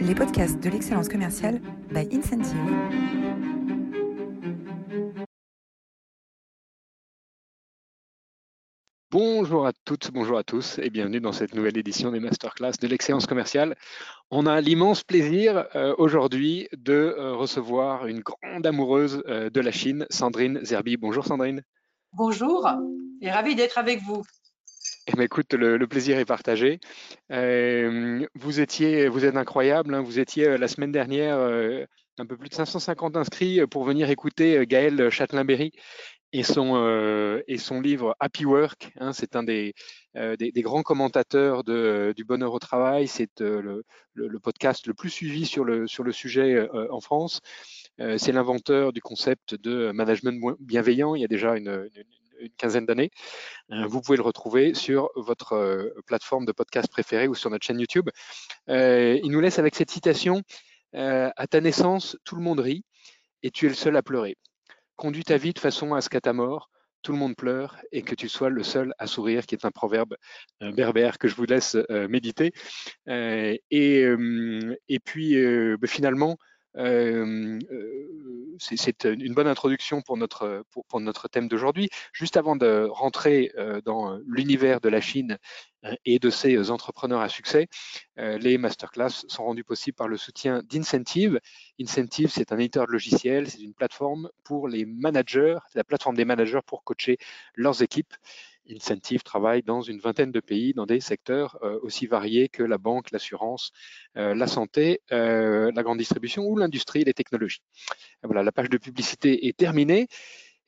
les podcasts de l'excellence commerciale by Incentive. Bonjour à toutes, bonjour à tous et bienvenue dans cette nouvelle édition des masterclass de l'excellence commerciale. On a l'immense plaisir euh, aujourd'hui de euh, recevoir une grande amoureuse euh, de la Chine, Sandrine Zerbi. Bonjour Sandrine. Bonjour et ravi d'être avec vous. Eh ben, écoute, le, plaisir est partagé. vous étiez, vous êtes incroyable. Hein. vous étiez la semaine dernière un peu plus de 550 inscrits pour venir écouter Gaël Châtelain-Berry et son, euh, livre Happy Work. Hein, c'est un des, euh, grands commentateurs du bonheur au travail. C'est euh, le, podcast le plus suivi sur le, sujet euh, en France. Euh, c'est l'inventeur du concept de management bienveillant il y a déjà une, une quinzaine d'années. vous pouvez le retrouver sur votre plateforme de podcast préférée ou sur notre chaîne YouTube. il nous laisse avec cette citation À ta naissance, tout le monde rit et tu es le seul à pleurer. Conduis ta vie de façon à ce qu'à ta mort, tout le monde pleure et que tu sois le seul à sourire, qui est un proverbe euh, berbère que je vous laisse euh, méditer. Euh, et, puis, bah, finalement, c'est une bonne introduction pour notre, pour, notre thème d'aujourd'hui. Juste avant de rentrer dans l'univers de la Chine et de ses entrepreneurs à succès, les masterclass sont rendus possibles par le soutien d'Incentive. Incentive, c'est un éditeur de logiciels, c'est une plateforme pour les managers, la plateforme des managers pour coacher leurs équipes. Incentive travaille dans une vingtaine de pays, dans des secteurs euh, aussi variés que la banque, l'assurance, euh, la santé, euh, la grande distribution ou l'industrie les technologies. Voilà, la page de publicité est terminée.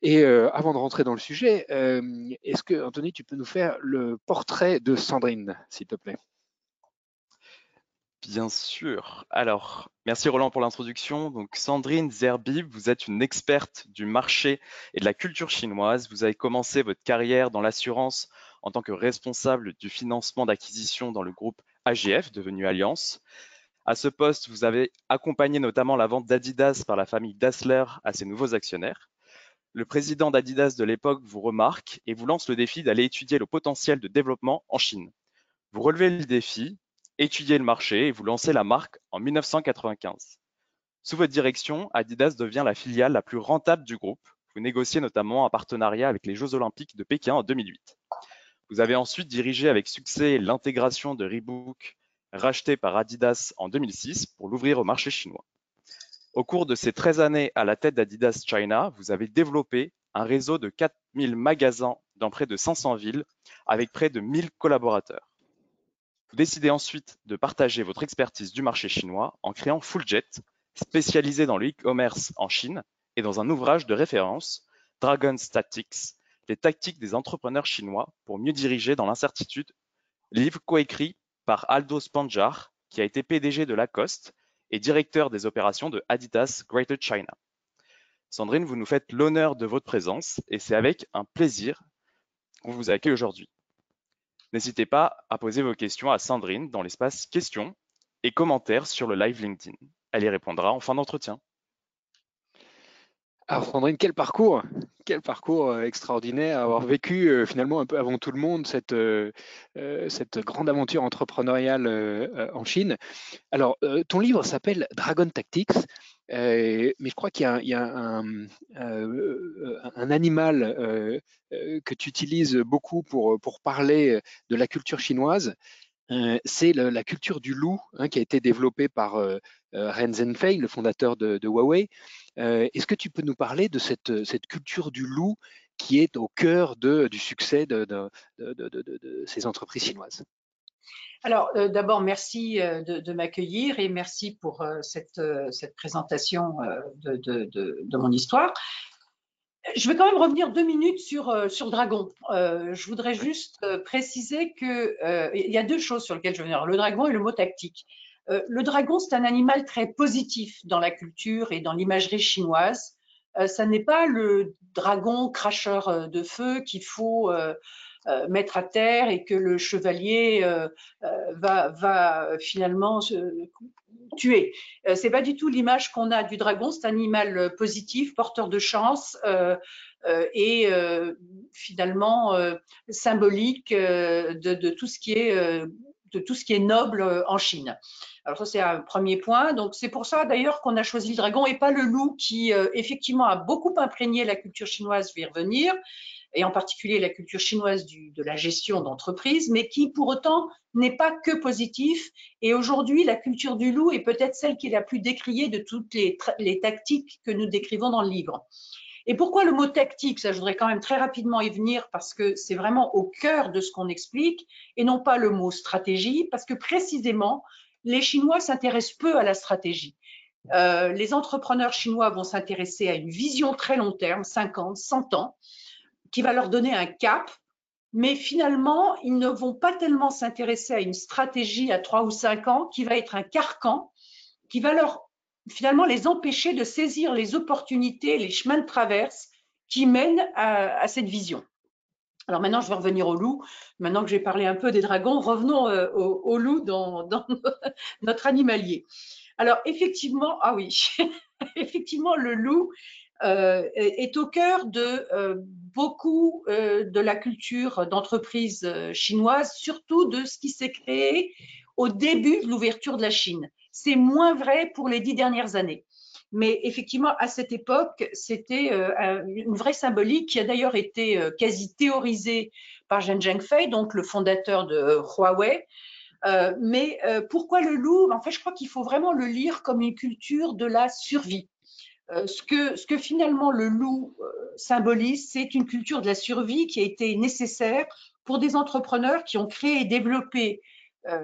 Et avant de rentrer dans le sujet, est-ce que, Anthony, tu peux nous faire le portrait de Sandrine, s'il te plaît? Bien sûr. Alors, merci Roland pour l'introduction. Donc, Sandrine Zerbi, vous êtes une experte du marché et de la culture chinoise. Vous avez commencé votre carrière dans l'assurance en tant que responsable du financement d'acquisition dans le groupe AGF, devenu Alliance. À ce poste, vous avez accompagné notamment la vente d'Adidas par la famille Dassler à ses nouveaux actionnaires. Le président d'Adidas de l'époque vous remarque et vous lance le défi d'aller étudier le potentiel de développement en Chine. Vous relevez le défi étudiez le marché et vous lancez la marque en 1995. Sous votre direction, Adidas devient la filiale la plus rentable du groupe. Vous négociez notamment un partenariat avec les Jeux Olympiques de Pékin en 2008. Vous avez ensuite dirigé avec succès l'intégration de Reebok, racheté par Adidas en 2006 pour l'ouvrir au marché chinois. Au cours de ces 13 années à la tête d'Adidas China, vous avez développé un réseau de 4000 magasins dans près de 500 villes avec près de 1000 collaborateurs. Vous décidez ensuite de partager votre expertise du marché chinois en créant Fulljet, spécialisé dans le e-commerce en Chine, et dans un ouvrage de référence, Dragon Tactics, les tactiques des entrepreneurs chinois pour mieux diriger dans l'incertitude, livre coécrit par Aldo Spanjar, qui a été PDG de Lacoste et directeur des opérations de Adidas Greater China. Sandrine, vous nous faites l'honneur de votre présence et c'est avec un plaisir qu'on vous accueille aujourd'hui. N'hésitez pas à poser vos questions à Sandrine dans l'espace questions et commentaires sur le live LinkedIn. Elle y répondra en fin d'entretien. Alors Sandrine, quel parcours Quel parcours euh, extraordinaire, avoir vécu euh, finalement un peu avant tout le monde cette, euh, cette grande aventure entrepreneuriale en Chine. Alors, ton livre s'appelle Dragon Tactics, mais je crois qu'il y a, un, un, animal que tu utilises beaucoup pour, parler de la culture chinoise. c'est la culture du loup hein, qui a été développée par Ren Zhengfei, le fondateur de, Huawei. Est-ce que tu peux nous parler de cette, culture du loup qui est au cœur du succès de, ces entreprises chinoises? Alors, euh, d'abord, merci euh, de, m'accueillir et merci pour euh, cette, cette, présentation de, mon histoire. Je vais quand même revenir deux minutes sur, sur Dragon. je voudrais juste préciser qu'il y a deux choses sur lesquelles je veux venir, le dragon et le mot tactique. le dragon, c'est un animal très positif dans la culture et dans l'imagerie chinoise. ça n'est pas le dragon cracheur de feu qu'il faut mettre à terre et que le chevalier euh, euh, va, va finalement tuer. c'est pas du tout l'image qu'on a du dragon. C'est un animal positif, porteur de chance et finalement symbolique de, tout ce qui est de tout ce qui est noble en Chine. Alors ça, c'est un premier point. Donc c'est pour ça d'ailleurs qu'on a choisi le dragon et pas le loup qui euh, effectivement a beaucoup imprégné la culture chinoise, je vais y revenir, et en particulier la culture chinoise du, de la gestion d'entreprise, mais qui pour autant n'est pas que positif. Et aujourd'hui, la culture du loup est peut-être celle qui est la plus décriée de toutes les, les tactiques que nous décrivons dans le livre. Et pourquoi le mot tactique? Ça, je voudrais quand même très rapidement y venir parce que c'est vraiment au cœur de ce qu'on explique et non pas le mot stratégie, parce que précisément, les Chinois s'intéressent peu à la stratégie. Euh, les entrepreneurs chinois vont s'intéresser à une vision très long terme, 50, 100 ans, qui va leur donner un cap, mais finalement, ils ne vont pas tellement s'intéresser à une stratégie à 3 ou 5 ans qui va être un carcan, qui va leur finalement les empêcher de saisir les opportunités, les chemins de traverse qui mènent à, cette vision. Alors maintenant, je vais revenir au loup. Maintenant que j'ai parlé un peu des dragons, revenons euh, au, loup dans, notre animalier. Alors effectivement, ah oui, effectivement, le loup est au cœur de euh, beaucoup de la culture d'entreprise chinoise, surtout de ce qui s'est créé au début de l'ouverture de la Chine. C'est moins vrai pour les dix dernières années. Mais effectivement, à cette époque, c'était euh, une vraie symbolique qui a d'ailleurs été euh, quasi théorisée par Zheng Zhengfei, donc le fondateur de Huawei. Euh, mais pourquoi le loup En fait, je crois qu'il faut vraiment le lire comme une culture de la survie. Ce, que, ce que finalement le loup symbolise, c'est une culture de la survie qui a été nécessaire pour des entrepreneurs qui ont créé et développé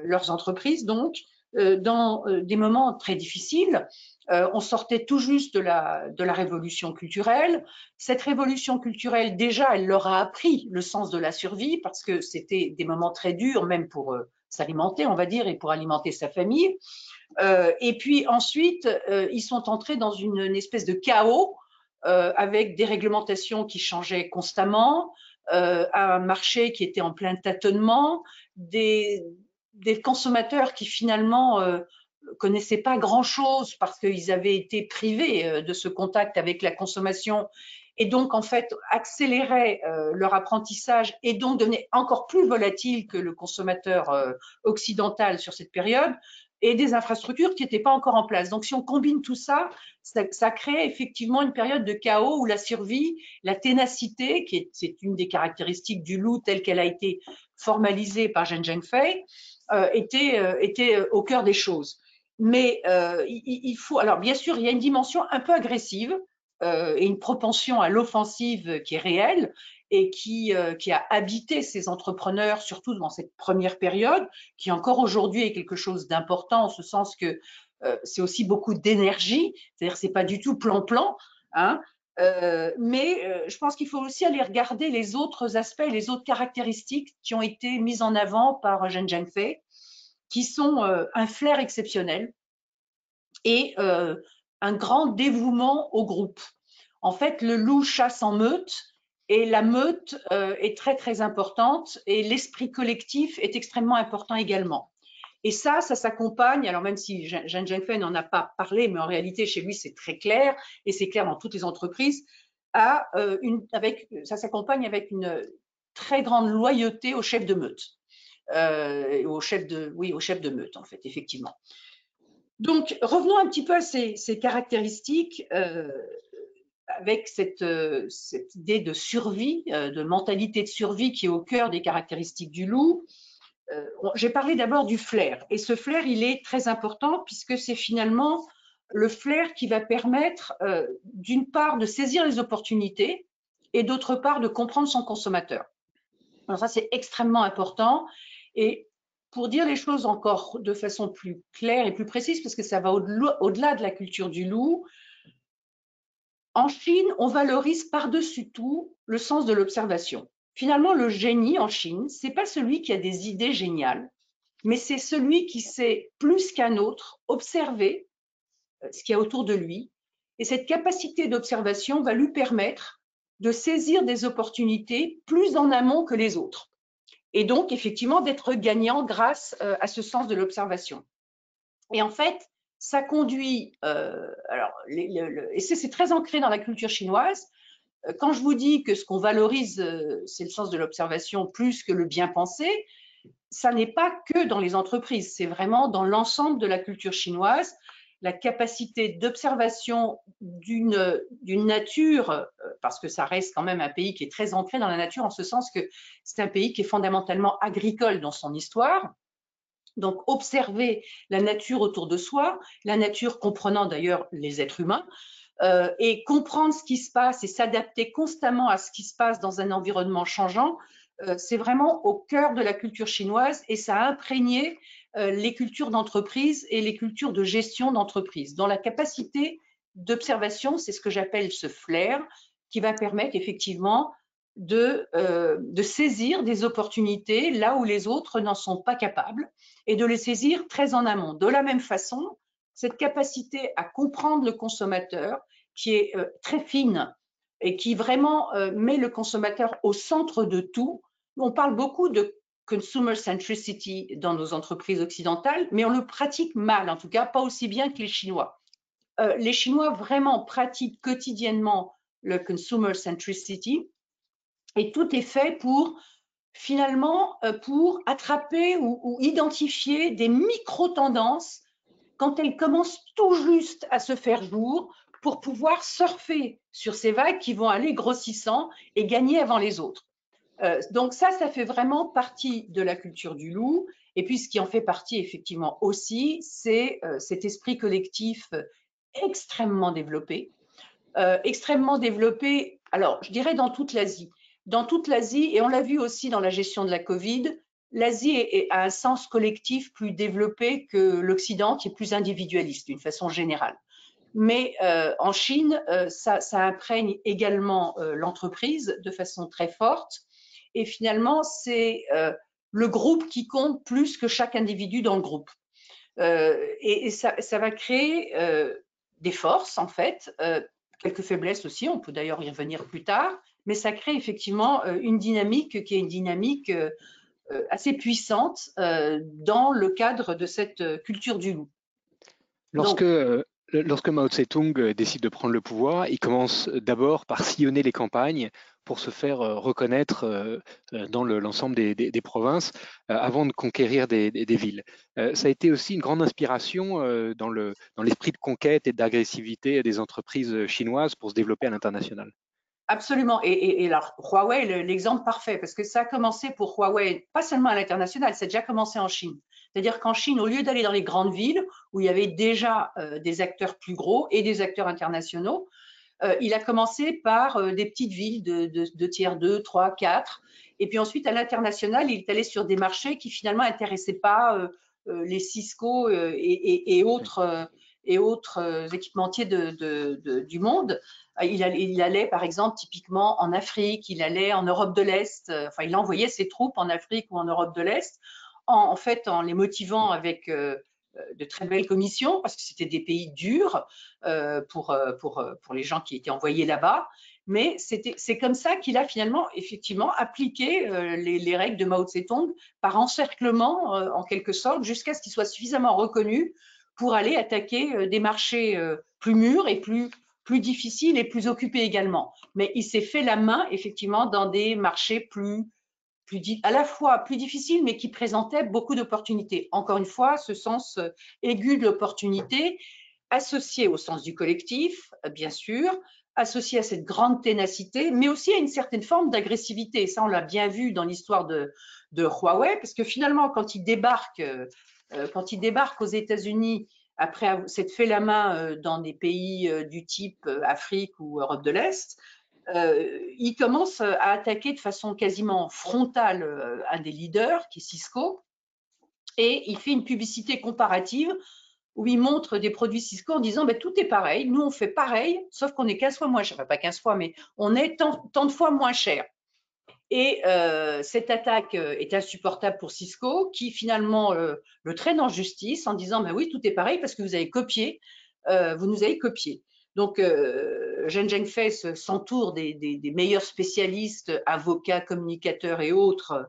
leurs entreprises, donc, euh, dans euh, des moments très difficiles. Euh, on sortait tout juste de la, de la révolution culturelle. Cette révolution culturelle, déjà, elle leur a appris le sens de la survie parce que c'était des moments très durs, même pour s'alimenter, on va dire, et pour alimenter sa famille. Euh, et puis ensuite, euh, ils sont entrés dans une, espèce de chaos euh, avec des réglementations qui changeaient constamment, un marché qui était en plein tâtonnement, des, des consommateurs qui finalement connaissaient pas grand-chose parce qu'ils avaient été privés de ce contact avec la consommation et donc en fait accéléraient euh, leur apprentissage et donc devenaient encore plus volatiles que le consommateur euh, occidental sur cette période et des infrastructures qui n'étaient pas encore en place. Donc si on combine tout ça, ça, crée effectivement une période de chaos où la survie, la ténacité, qui est, c'est une des caractéristiques du loup telle qu'elle a été formalisée par Zheng Zhengfei, euh, était, était au cœur des choses. Mais il, faut, alors bien sûr, il y a une dimension un peu agressive et une propension à l'offensive qui est réelle et qui, qui a habité ces entrepreneurs, surtout dans cette première période, qui encore aujourd'hui est quelque chose d'important en ce sens que c'est aussi beaucoup d'énergie, c'est-à-dire c'est pas du tout plan-plan, hein, euh, mais euh, je pense qu'il faut aussi aller regarder les autres aspects, les autres caractéristiques qui ont été mises en avant par Zheng Zhengfei, qui sont euh, un flair exceptionnel et un grand dévouement au groupe. En fait, le loup chasse en meute et la meute est très très importante et l'esprit collectif est extrêmement important également. Et ça, ça s'accompagne, alors même si Jean Zhengfei n'en a pas parlé, mais en réalité, chez lui, c'est très clair, et c'est clair dans toutes les entreprises, euh, avec, ça s'accompagne avec une très grande loyauté au chef de meute. Euh, au chef de, oui, au chef de meute, en fait, effectivement. Donc, revenons un petit peu à ces, ces caractéristiques euh, avec cette, euh, cette, idée de survie, euh, de mentalité de survie qui est au cœur des caractéristiques du loup. Euh, j'ai parlé d'abord du flair. Et ce flair, il est très important puisque c'est finalement le flair qui va permettre, euh, d'une part, de saisir les opportunités et d'autre part, de comprendre son consommateur. Alors ça, c'est extrêmement important. Et pour dire les choses encore de façon plus claire et plus précise, parce que ça va au-delà de la culture du loup, en Chine, on valorise par-dessus tout le sens de l'observation. Finalement, le génie en Chine, c'est pas celui qui a des idées géniales, mais c'est celui qui sait plus qu'un autre observer euh, ce qu'il y a autour de lui. Et cette capacité d'observation va lui permettre de saisir des opportunités plus en amont que les autres. Et donc, effectivement, d'être gagnant grâce euh, à ce sens de l'observation. Et en fait, ça conduit, euh, alors, et c'est très ancré dans la culture chinoise, quand je vous dis que ce qu'on valorise, euh, c'est le sens de l'observation plus que le bien pensé, ça n'est pas que dans les entreprises, c'est vraiment dans l'ensemble de la culture chinoise, la capacité d'observation d'une nature, euh, parce que ça reste quand même un pays qui est très ancré dans la nature, en ce sens que c'est un pays qui est fondamentalement agricole dans son histoire. Donc, observer la nature autour de soi, la nature comprenant d'ailleurs les êtres humains, euh, et comprendre ce qui se passe et s'adapter constamment à ce qui se passe dans un environnement changeant, euh, c'est vraiment au cœur de la culture chinoise et ça a imprégné les cultures d'entreprise et les cultures de gestion d'entreprise. Dans la capacité d'observation, c'est ce que j'appelle ce flair qui va permettre effectivement de, de, saisir des opportunités là où les autres n'en sont pas capables et de les saisir très en amont. De la même façon, cette capacité à comprendre le consommateur qui est euh, très fine et qui vraiment euh, met le consommateur au centre de tout. On parle beaucoup de consumer centricity dans nos entreprises occidentales, mais on le pratique mal, en tout cas pas aussi bien que les Chinois. Euh, les Chinois vraiment pratiquent quotidiennement le consumer centricity et tout est fait pour finalement pour attraper ou identifier des micro-tendances quand elles commencent tout juste à se faire jour pour pouvoir surfer sur ces vagues qui vont aller grossissant et gagner avant les autres. Euh, donc ça, ça fait vraiment partie de la culture du loup. Et puis ce qui en fait partie effectivement aussi, c'est euh, cet esprit collectif extrêmement développé. Euh, extrêmement développé, alors je dirais dans toute l'Asie. Dans toute l'Asie, et on l'a vu aussi dans la gestion de la Covid, l'Asie a un sens collectif plus développé que l'Occident, qui est plus individualiste d'une façon générale. Mais en Chine, ça, imprègne également l'entreprise de façon très forte. Et finalement, c'est le groupe qui compte plus que chaque individu dans le groupe. et, ça, ça, va créer des forces, en fait, quelques faiblesses aussi, on peut d'ailleurs y revenir plus tard, mais ça crée effectivement une dynamique qui est une dynamique euh, assez puissante euh, dans le cadre de cette euh, culture du loup. Lorsque, lorsque Mao Tse-tung décide de prendre le pouvoir, il commence d'abord par sillonner les campagnes pour se faire reconnaître dans l'ensemble des, provinces avant de conquérir des, villes. Ça a été aussi une grande inspiration dans l'esprit de conquête et d'agressivité des entreprises chinoises pour se développer à l'international. Absolument. Et, alors, Huawei, l'exemple parfait, parce que ça a commencé pour Huawei, pas seulement à l'international, ça a déjà commencé en Chine. C'est-à-dire qu'en Chine, au lieu d'aller dans les grandes villes, où il y avait déjà euh, des acteurs plus gros et des acteurs internationaux, euh, il a commencé par euh, des petites villes de, tiers 2, 3, 4. Et puis ensuite, à l'international, il est allé sur des marchés qui finalement n'intéressaient pas les Cisco et, autres et autres équipementiers du monde. Euh, il allait, par exemple, typiquement en Afrique, il allait en Europe de l'Est, euh, enfin, il envoyait ses troupes en Afrique ou en Europe de l'Est, en, fait, en les motivant avec euh, de très belles commissions, parce que c'était des pays durs pour, pour, pour les gens qui étaient envoyés là-bas. Mais c'est comme ça qu'il a finalement, effectivement, appliqué les, les, règles de Mao Tse-tung par encerclement, en quelque sorte, jusqu'à ce qu'il soit suffisamment reconnu pour aller attaquer des marchés plus mûrs et plus, plus difficile et plus occupé également. Mais il s'est fait la main, effectivement, dans des marchés plus, à la fois plus difficiles, mais qui présentaient beaucoup d'opportunités. Encore une fois, ce sens euh, aigu de l'opportunité, associé au sens du collectif, euh, bien sûr, associé à cette grande ténacité, mais aussi à une certaine forme d'agressivité. Ça, on l'a bien vu dans l'histoire de, Huawei, parce que finalement, quand il débarque, euh, quand il débarque aux États-Unis après s'être fait la main dans des pays du type Afrique ou Europe de l'Est, il commence à attaquer de façon quasiment frontale un des leaders, qui est Cisco, et il fait une publicité comparative où il montre des produits Cisco en disant ben, tout est pareil, nous on fait pareil, sauf qu'on est 15 fois moins cher, pas 15 fois, mais on est tant, de fois moins cher. Et euh, cette attaque euh, est insupportable pour Cisco, qui finalement euh, le traîne en justice en disant bah oui, tout est pareil parce que vous avez copié, vous nous avez copié. Donc, euh, Zheng Zhengfei s'entoure des, meilleurs spécialistes, avocats, communicateurs et autres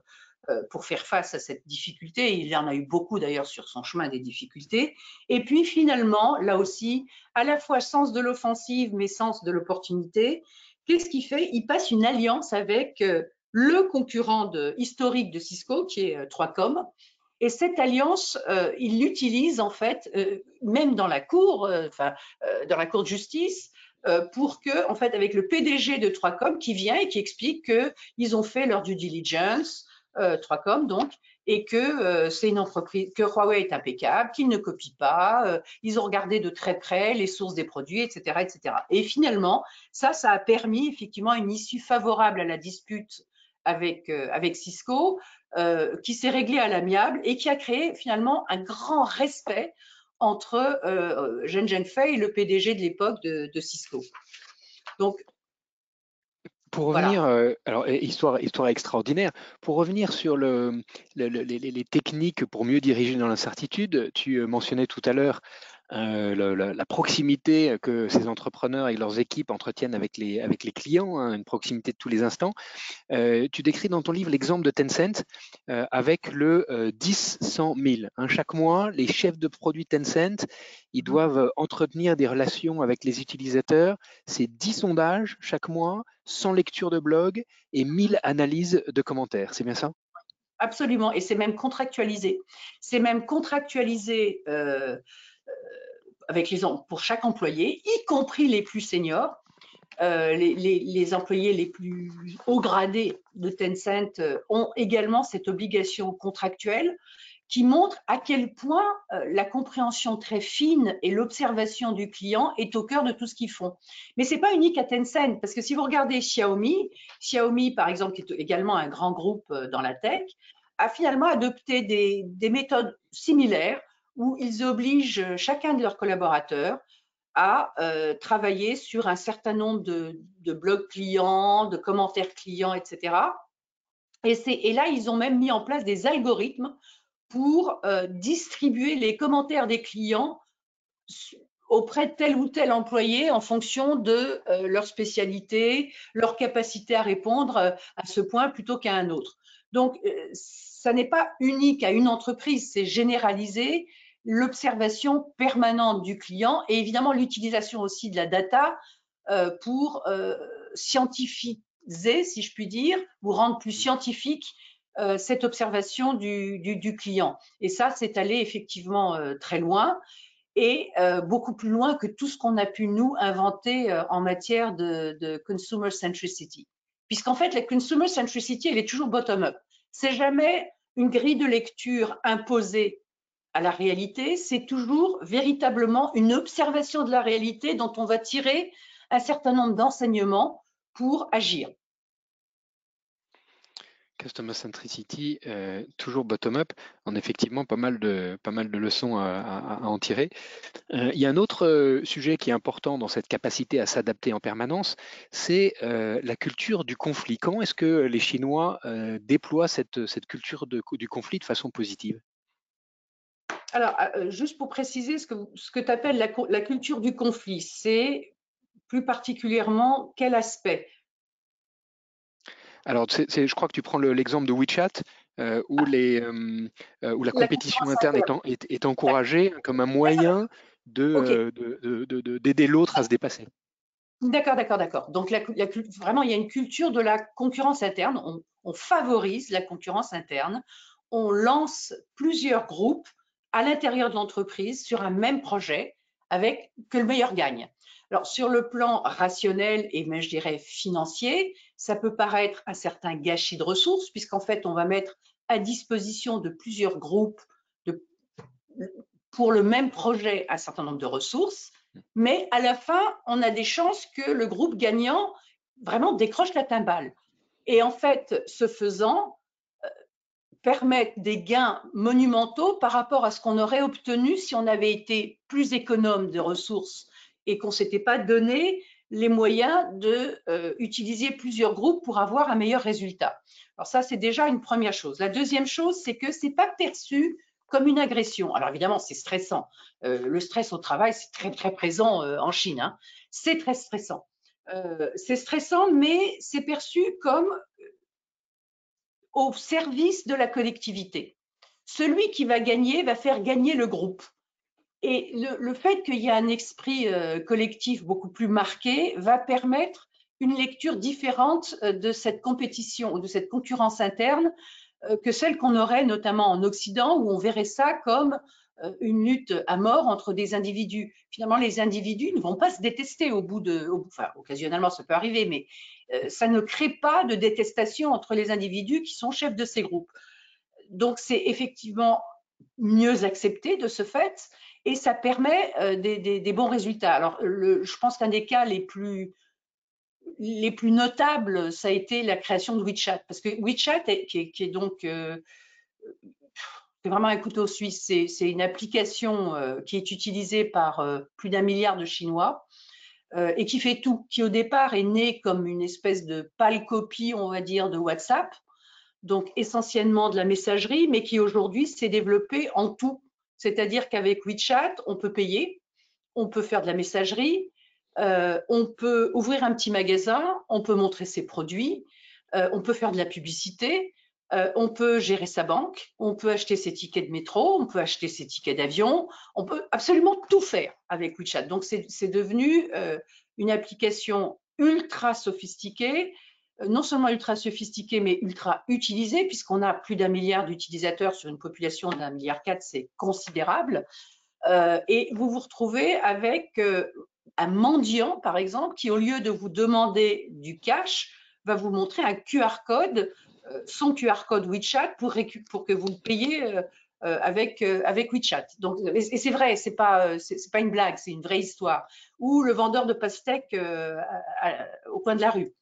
pour faire face à cette difficulté. Il y en a eu beaucoup d'ailleurs sur son chemin des difficultés. Et puis finalement, là aussi, à la fois sens de l'offensive, mais sens de l'opportunité, qu'est-ce qu'il fait? Il passe une alliance avec le concurrent historique de Cisco, qui est 3Com. Et cette alliance, il l'utilise en fait, même dans la cour, enfin, dans la cour de justice, pour que, en fait, avec le PDG de 3Com qui vient et qui explique qu'ils ont fait leur due diligence, 3Com donc, et que euh, c'est une entreprise, que Huawei est impeccable, qu'ils ne copient pas, euh, ils ont regardé de très près les sources des produits, etc., etc. Et finalement, ça, ça a permis effectivement une issue favorable à la dispute avec, euh, avec Cisco, qui s'est réglée à l'amiable et qui a créé finalement un grand respect entre euh, Zhen Zhenfei et le PDG de l'époque de, de Cisco. Donc, pour revenir, euh, alors histoire, histoire extraordinaire, pour revenir sur le, les, techniques pour mieux diriger dans l'incertitude, tu euh, mentionnais tout à l'heure euh, la, proximité que ces entrepreneurs et leurs équipes entretiennent avec les, avec les clients, hein, une proximité de tous les instants. Euh, tu décris dans ton livre l'exemple de Tencent euh, avec le 10-100 000. Hein, chaque mois, les chefs de produits Tencent, ils mmh. doivent entretenir des relations avec les utilisateurs. C'est 10 sondages chaque mois, 100 lectures de blog et 1000 analyses de commentaires. C'est bien ça? Absolument, et c'est même contractualisé. C'est même contractualisé avec les, pour chaque employé, y compris les plus seniors. Euh, les, employés les plus haut gradés de Tencent euh, ont également cette obligation contractuelle qui montre à quel point euh, la compréhension très fine et l'observation du client est au cœur de tout ce qu'ils font. Mais ce n'est pas unique à Tencent, parce que si vous regardez Xiaomi, Xiaomi par exemple, qui est également un grand groupe dans la tech, a finalement adopté des méthodes similaires où ils obligent chacun de leurs collaborateurs à euh, travailler sur un certain nombre de, blogs clients, de commentaires clients, etc. Et, là, ils ont même mis en place des algorithmes pour euh, distribuer les commentaires des clients auprès de tel ou tel employé en fonction de euh, leur spécialité, leur capacité à répondre à ce point plutôt qu'à un autre. Donc, ça n'est pas unique à une entreprise, c'est généralisé l'observation permanente du client et évidemment l'utilisation aussi de la data euh, pour euh, scientifiser, si je puis dire, ou rendre plus scientifique euh, cette observation du, client. Et ça, c'est allé effectivement très loin et beaucoup plus loin que tout ce qu'on a pu nous inventer en matière de, de consumer centricity. Puisqu'en fait, la consumer centricity, elle est toujours bottom-up. C'est jamais une grille de lecture imposée à la réalité, c'est toujours véritablement une observation de la réalité dont on va tirer un certain nombre d'enseignements pour agir. Customer centricity, euh, toujours bottom-up, en effectivement pas mal de, pas mal de leçons à, en tirer. Euh, il y a un autre euh, sujet qui est important dans cette capacité à s'adapter en permanence, c'est la culture du conflit. Comment est-ce que les Chinois déploient cette, cette culture du conflit de façon positive? Alors, euh, euh, juste pour préciser, ce que, ce que tu appelles la, culture du conflit, c'est plus particulièrement quel aspect? Alors, je crois que tu prends l'exemple de WeChat, euh, où, ah. les, où, la compétition interne est, encouragée comme un moyen d'aider de, l'autre à se dépasser. D'accord, d'accord, d'accord. Donc, vraiment, il y a une culture de la concurrence interne. on, favorise la concurrence interne. On lance plusieurs groupes à l'intérieur de l'entreprise sur un même projet avec que le meilleur gagne. Alors, sur le plan rationnel et même, je dirais, financier, ça peut paraître un certain gâchis de ressources, puisqu'en fait, on va mettre à disposition de plusieurs groupes pour le même projet un certain nombre de ressources, mais à la fin, on a des chances que le groupe gagnant vraiment décroche la timbale. Et en fait, ce faisant, permettent des gains monumentaux par rapport à ce qu'on aurait obtenu si on avait été plus économe de ressources et qu'on ne s'était pas donné les moyens d'utiliser euh, plusieurs groupes pour avoir un meilleur résultat. Alors ça, c'est déjà une première chose. La deuxième chose, c'est que ce n'est pas perçu comme une agression. Alors évidemment, c'est stressant. Euh, le stress au travail, c'est très très présent euh, en Chine. Hein. C'est très stressant. c'est stressant, mais c'est perçu comme au service de la collectivité. Celui qui va gagner va faire gagner le groupe. Et le, fait qu'il y ait un esprit euh, collectif beaucoup plus marqué va permettre une lecture différente de cette compétition ou de cette concurrence interne que celle qu'on aurait notamment en Occident, où on verrait ça comme une lutte à mort entre des individus. Finalement, les individus ne vont pas se détester au bout de, enfin, occasionnellement, ça peut arriver, mais ça ne crée pas de détestation entre les individus qui sont chefs de ces groupes. Donc, c'est effectivement mieux accepté de ce fait et ça permet euh, des, bons résultats. Alors, je pense qu'un des cas les plus, les plus notables, ça a été la création de WeChat. Parce que WeChat, qui, est, donc euh, c'est vraiment un couteau suisse, c'est une application euh, qui est utilisée par plus d'un milliard de Chinois et qui fait tout, qui au départ est né comme une espèce de pâle copie, on va dire, de WhatsApp, donc essentiellement de la messagerie, mais qui aujourd'hui s'est développé en tout. C'est-à-dire qu'avec WeChat, on peut payer, on peut faire de la messagerie, euh, on peut ouvrir un petit magasin, on peut montrer ses produits, euh, on peut faire de la publicité, euh, on peut gérer sa banque, on peut acheter ses tickets de métro, on peut acheter ses tickets d'avion, on peut absolument tout faire avec WeChat. Donc c'est devenu une application ultra sophistiquée euh, non seulement ultra sophistiqué, mais ultra utilisé, puisqu'on a plus d'un milliard d'utilisateurs sur une population d'un milliard quatre, c'est considérable. Euh, et vous vous retrouvez avec euh, un mendiant, par exemple, qui au lieu de vous demander du cash, va vous montrer un QR code, son QR code WeChat, pour, pour que vous le payiez avec, avec WeChat. Donc, et c'est vrai, c'est pas, c'est pas une blague, c'est une vraie histoire. Ou le vendeur de pastèques au coin de la rue.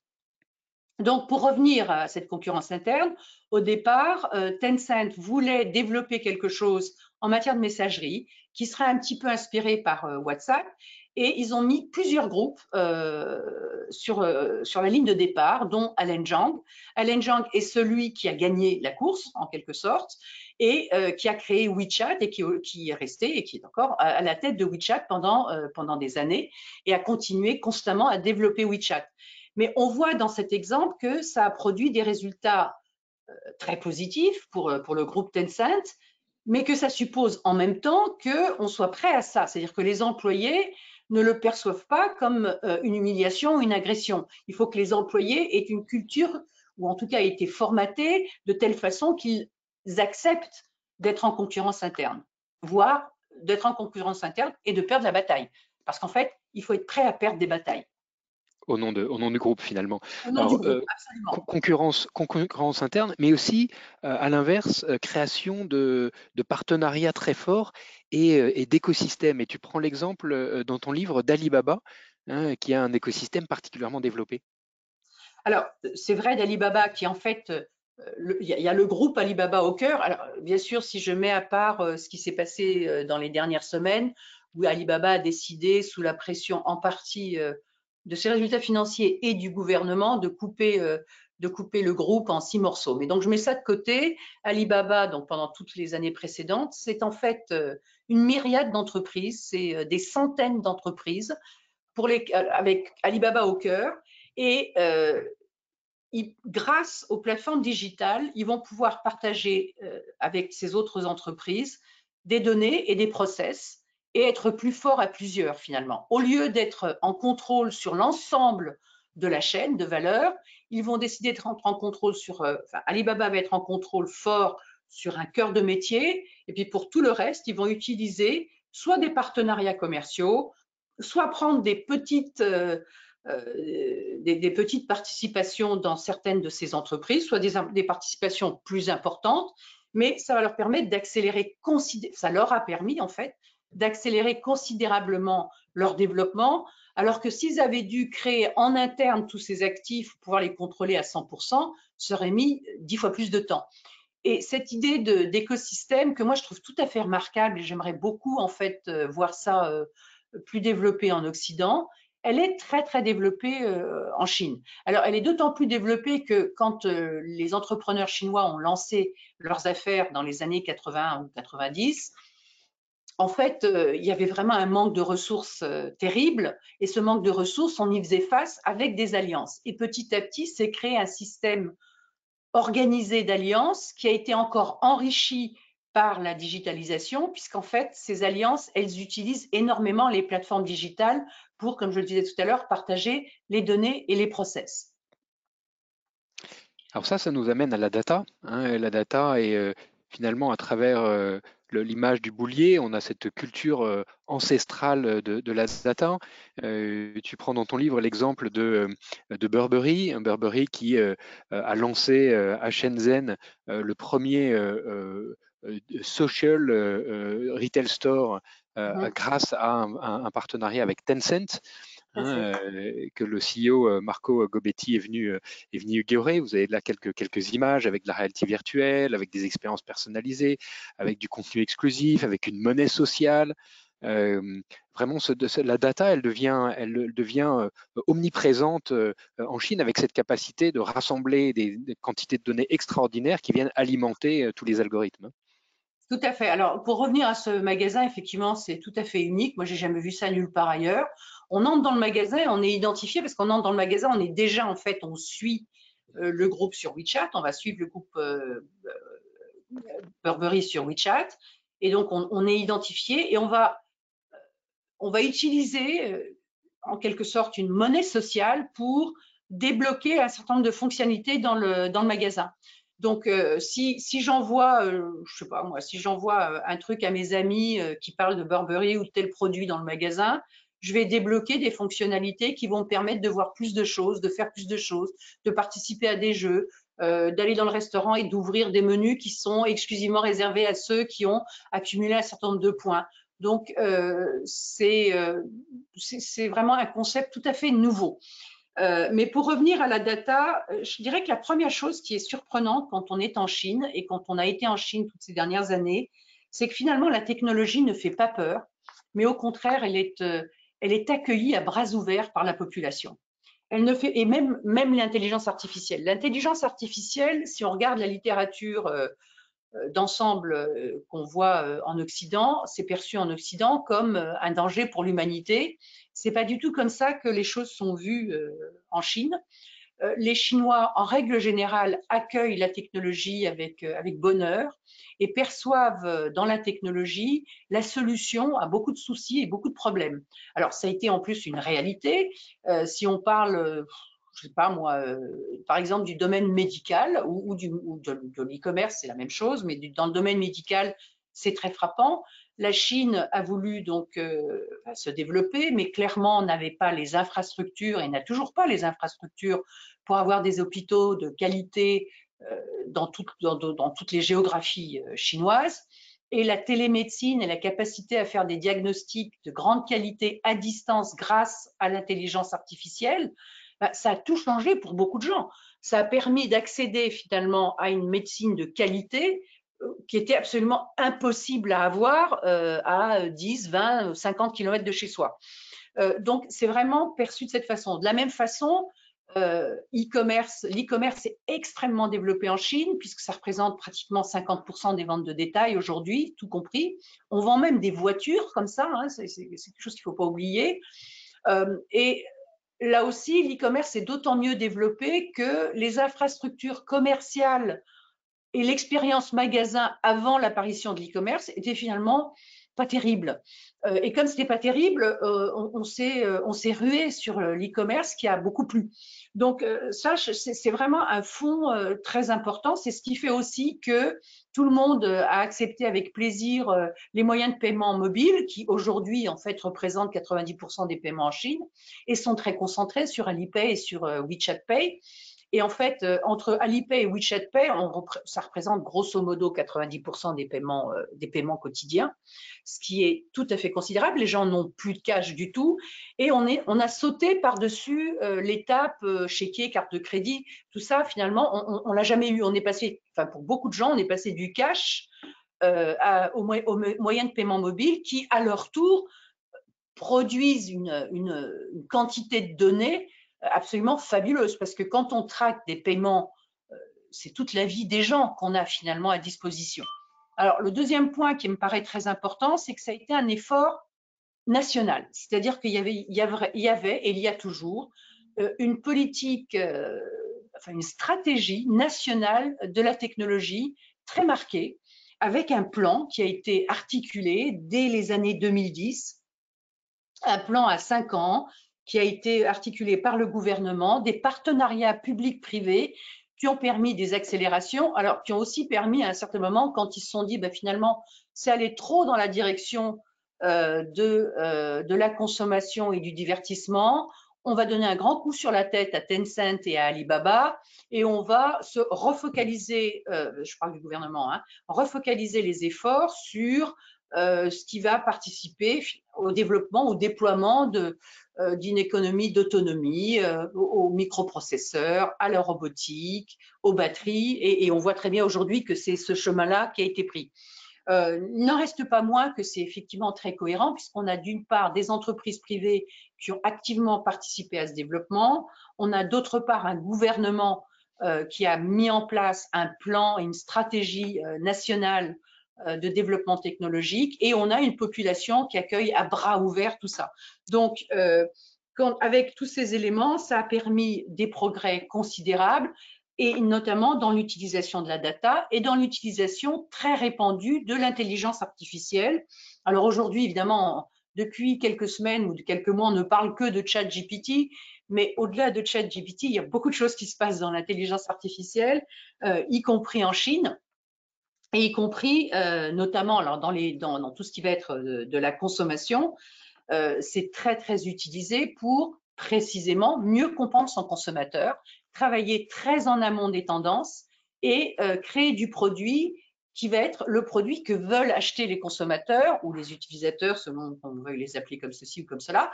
Donc, pour revenir à cette concurrence interne, au départ, euh, Tencent voulait développer quelque chose en matière de messagerie qui serait un petit peu inspiré par euh, WhatsApp et ils ont mis plusieurs groupes euh, sur, sur la ligne de départ, dont Allen Zhang. Allen Zhang est celui qui a gagné la course, en quelque sorte, et qui a créé WeChat et qui, qui, est resté et qui est encore à, la tête de WeChat pendant, pendant des années et a continué constamment à développer WeChat. Mais on voit dans cet exemple que ça a produit des résultats euh, très positifs pour, euh, pour le groupe Tencent, mais que ça suppose en même temps qu'on soit prêt à ça. C'est-à-dire que les employés ne le perçoivent pas comme euh, une humiliation ou une agression. Il faut que les employés aient une culture, ou en tout cas aient été formatés de telle façon qu'ils acceptent d'être en concurrence interne, voire d'être en concurrence interne et de perdre la bataille. Parce qu'en fait, il faut être prêt à perdre des batailles au nom, de, au nom du groupe finalement. Euh, concurrence, concurrence interne, mais aussi euh, à l'inverse, euh, création de, partenariats très forts et, d'écosystèmes. Et tu prends l'exemple dans ton livre d'Alibaba, hein, qui a un écosystème particulièrement développé. Alors, c'est vrai d'Alibaba qui en fait, il y, a le groupe Alibaba au cœur. Alors, bien sûr, si je mets à part ce qui s'est passé dans les dernières semaines, où Alibaba a décidé, sous la pression en partie de ses résultats financiers et du gouvernement de couper, euh, de couper le groupe en six morceaux. Mais donc, je mets ça de côté. Alibaba, donc pendant toutes les années précédentes, c'est en fait euh, une myriade d'entreprises, c'est euh, des centaines d'entreprises pour les, avec Alibaba au cœur. Et grâce aux plateformes digitales, ils vont pouvoir partager avec ces autres entreprises des données et des process et être plus fort à plusieurs finalement. Au lieu d'être en contrôle sur l'ensemble de la chaîne de valeur, ils vont décider d'être en contrôle sur, euh, enfin, Alibaba va être en contrôle fort sur un cœur de métier, et puis pour tout le reste, ils vont utiliser soit des partenariats commerciaux, soit prendre des petites, euh, euh, des, petites participations dans certaines de ces entreprises, soit des, des participations plus importantes, mais ça va leur permettre d'accélérer, ça leur a permis en fait d'accélérer considérablement leur développement, alors que s'ils avaient dû créer en interne tous ces actifs pour pouvoir les contrôler à 100%, ça aurait mis dix fois plus de temps. Et cette idée d'écosystème que moi je trouve tout à fait remarquable et j'aimerais beaucoup en fait euh, voir ça euh, plus développé en Occident, elle est très très développée euh, en Chine. Alors elle est d'autant plus développée que quand les entrepreneurs chinois ont lancé leurs affaires dans les années 80 ou 90, en fait, euh, il y avait vraiment un manque de ressources euh, terrible et ce manque de ressources, on y faisait face avec des alliances. Et petit à petit, c'est créé un système organisé d'alliances qui a été encore enrichi par la digitalisation, puisqu'en fait, ces alliances, elles utilisent énormément les plateformes digitales pour, comme je le disais tout à l'heure, partager les données et les process. Alors ça, ça nous amène à la data. Hein, la data est euh, finalement à travers euh, l'image du boulier, on a cette culture euh, ancestrale de, la data. tu prends dans ton livre l'exemple de, de Burberry, un Burberry qui a lancé à Shenzhen le premier social retail store mmh grâce à un, partenariat avec Tencent. Hein, que le CEO Marco Gobetti est venu, est venu Vous avez là quelques, quelques images avec de la réalité virtuelle, avec des expériences personnalisées, avec du contenu exclusif, avec une monnaie sociale. vraiment, la data, elle devient, elle devient omniprésente en Chine avec cette capacité de rassembler des, quantités de données extraordinaires qui viennent alimenter tous les algorithmes. Hein. Tout à fait. Alors, pour revenir à ce magasin, effectivement, c'est tout à fait unique. Moi, j'ai jamais vu ça nulle part ailleurs. On entre dans le magasin, on est identifié parce qu'on entre dans le magasin, on est déjà, en fait, on suit euh, le groupe sur WeChat, on va suivre le groupe euh, euh, Burberry sur WeChat. Et donc, on, est identifié et on va, on va utiliser, en quelque sorte, une monnaie sociale pour débloquer un certain nombre de fonctionnalités dans le, dans le magasin. Donc, si, si j'envoie, euh, je sais pas moi, si j'envoie un truc à mes amis qui parlent de Burberry ou de tel produit dans le magasin, je vais débloquer des fonctionnalités qui vont me permettre de voir plus de choses, de faire plus de choses, de participer à des jeux, d'aller dans le restaurant et d'ouvrir des menus qui sont exclusivement réservés à ceux qui ont accumulé un certain nombre de points. Donc, c'est vraiment un concept tout à fait nouveau. Euh, mais pour revenir à la data, euh, je dirais que la première chose qui est surprenante quand on est en Chine et quand on a été en Chine toutes ces dernières années, c'est que finalement la technologie ne fait pas peur, mais au contraire, elle est, euh, elle est accueillie à bras ouverts par la population. Elle ne fait, et même, même l'intelligence artificielle. L'intelligence artificielle, si on regarde la littérature d'ensemble qu'on voit en Occident, c'est perçu en Occident comme un danger pour l'humanité c'est pas du tout comme ça que les choses sont vues euh, en Chine. Euh, les Chinois, en règle générale, accueillent la technologie avec, euh, avec bonheur et perçoivent dans la technologie la solution à beaucoup de soucis et beaucoup de problèmes. Alors, ça a été en plus une réalité. si on parle, je sais pas moi, par exemple du domaine médical ou, du, de, de l'e-commerce, c'est la même chose, mais dans le domaine médical, c'est très frappant. La Chine a voulu donc euh, se développer, mais clairement n'avait pas les infrastructures et n'a toujours pas les infrastructures pour avoir des hôpitaux de qualité euh, dans, dans, toutes les géographies euh, chinoises. Et la télémédecine et la capacité à faire des diagnostics de grande qualité à distance grâce à l'intelligence artificielle, bah, ça a tout changé pour beaucoup de gens. Ça a permis d'accéder finalement à une médecine de qualité qui était absolument impossible à avoir euh, à 10, 20, 50 kilomètres de chez soi. Euh, donc, c'est vraiment perçu de cette façon. De la même façon, euh, e-commerce, l'e-commerce est extrêmement développé en Chine puisque ça représente pratiquement 50% des ventes de détail aujourd'hui, tout compris. On vend même des voitures comme ça, hein, c'est quelque chose qu'il ne faut pas oublier. et là aussi, l'e-commerce est d'autant mieux développé que les infrastructures commerciales et l'expérience magasin avant l'apparition de l'e-commerce était finalement pas terrible. Euh, et comme c'était pas terrible, euh, on, euh, on s'est rué sur l'e-commerce qui a beaucoup plu. Donc ça, c'est vraiment un fond très important. C'est ce qui fait aussi que tout le monde a accepté avec plaisir les moyens de paiement mobile qui aujourd'hui en fait représentent 90% des paiements en Chine et sont très concentrés sur Alipay et sur WeChat Pay. Et en fait, euh, entre Alipay et WeChat Pay, ça représente grosso modo 90% des paiements, euh, des paiements quotidiens, ce qui est tout à fait considérable. Les gens n'ont plus de cash du tout. Et on, est, on a sauté par-dessus euh, l'étape chéquier, carte de crédit, tout ça, finalement, on ne l'a jamais eu. On est passé, enfin, pour beaucoup de gens, on est passé du cash à, aux, moyens de paiement mobile qui, à leur tour, produisent une, une quantité de données absolument fabuleuse parce que quand on traque des paiements, euh, c'est toute la vie des gens qu'on a finalement à disposition. Alors, le deuxième point qui me paraît très important, c'est que ça a été un effort national. C'est-à-dire qu'il y avait, il y, avait, il y et il y a toujours, euh, une politique, euh, enfin une stratégie nationale de la technologie très marquée. avec un plan qui a été articulé dès les années 2010, un plan à cinq ans qui a été articulé par le gouvernement, des partenariats publics-privés qui ont permis des accélérations, alors qui ont aussi permis à un certain moment, quand ils se sont dit, ben, finalement, c'est aller trop dans la direction euh, de, euh, de la consommation et du divertissement, on va donner un grand coup sur la tête à Tencent et à Alibaba et on va se refocaliser, euh, je parle du gouvernement, hein, refocaliser les efforts sur euh, ce qui va participer au développement, au déploiement euh, d'une économie d'autonomie, aux, microprocesseurs, à la robotique, aux batteries. et on voit très bien aujourd'hui que c'est ce chemin-là qui a été pris. Euh, n'en reste pas moins que c'est effectivement très cohérent puisqu'on a d'une part des entreprises privées qui ont activement participé à ce développement, on a d'autre part un gouvernement euh, qui a mis en place un plan et une stratégie euh, nationale de développement technologique et on a une population qui accueille à bras ouverts tout ça. Donc, avec tous ces éléments, ça a permis des progrès considérables et notamment dans l'utilisation de la data et dans l'utilisation très répandue de l'intelligence artificielle. Alors aujourd'hui, évidemment, depuis quelques semaines ou quelques mois, on ne parle que de ChatGPT, mais au-delà de ChatGPT, il y a beaucoup de choses qui se passent dans l'intelligence artificielle, euh, y compris en Chine, et y compris euh, notamment alors dans, tout ce qui va être de, la consommation. Euh, c'est très, très utilisé pour précisément mieux comprendre son consommateur, travailler très en amont des tendances et euh, créer du produit qui va être le produit que veulent acheter les consommateurs ou les utilisateurs, selon qu'on veuille les appeler comme ceci ou comme cela,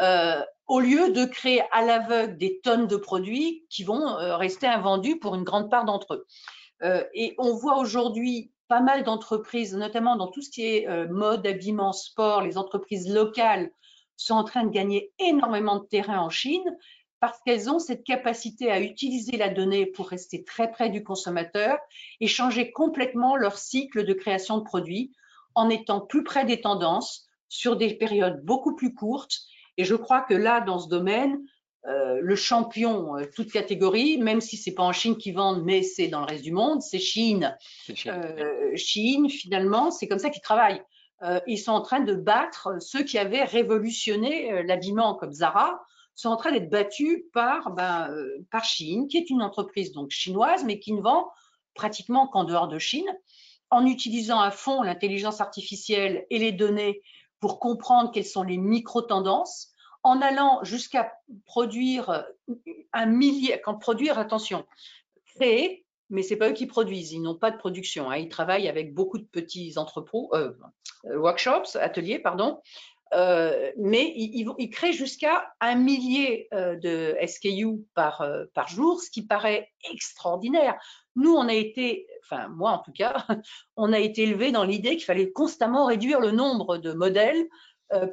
euh, au lieu de créer à l'aveugle des tonnes de produits qui vont euh, rester invendus pour une grande part d'entre eux. Et on voit aujourd'hui pas mal d'entreprises, notamment dans tout ce qui est mode, habillement, sport, les entreprises locales sont en train de gagner énormément de terrain en Chine parce qu'elles ont cette capacité à utiliser la donnée pour rester très près du consommateur et changer complètement leur cycle de création de produits en étant plus près des tendances sur des périodes beaucoup plus courtes. Et je crois que là, dans ce domaine, euh, le champion, euh, toute catégorie, même si c'est pas en Chine qu'ils vendent, mais c'est dans le reste du monde, c'est Chine. Chine. Euh, Chine, finalement, c'est comme ça qu'ils travaillent. Euh, ils sont en train de battre ceux qui avaient révolutionné l'habillement comme Zara, sont en train d'être battus par, ben, par Chine, qui est une entreprise donc chinoise, mais qui ne vend pratiquement qu'en dehors de Chine, en utilisant à fond l'intelligence artificielle et les données pour comprendre quelles sont les micro-tendances, en allant jusqu'à produire un millier, quand produire, attention, créer mais c'est pas eux qui produisent, ils n'ont pas de production. Hein. Ils travaillent avec beaucoup de petits entrepôts, euh, euh, workshops, ateliers, pardon, euh, mais ils, créent jusqu'à un millier de SKU par, par jour, ce qui paraît extraordinaire. Nous, on a été, enfin moi en tout cas, on a été élevé dans l'idée qu'il fallait constamment réduire le nombre de modèles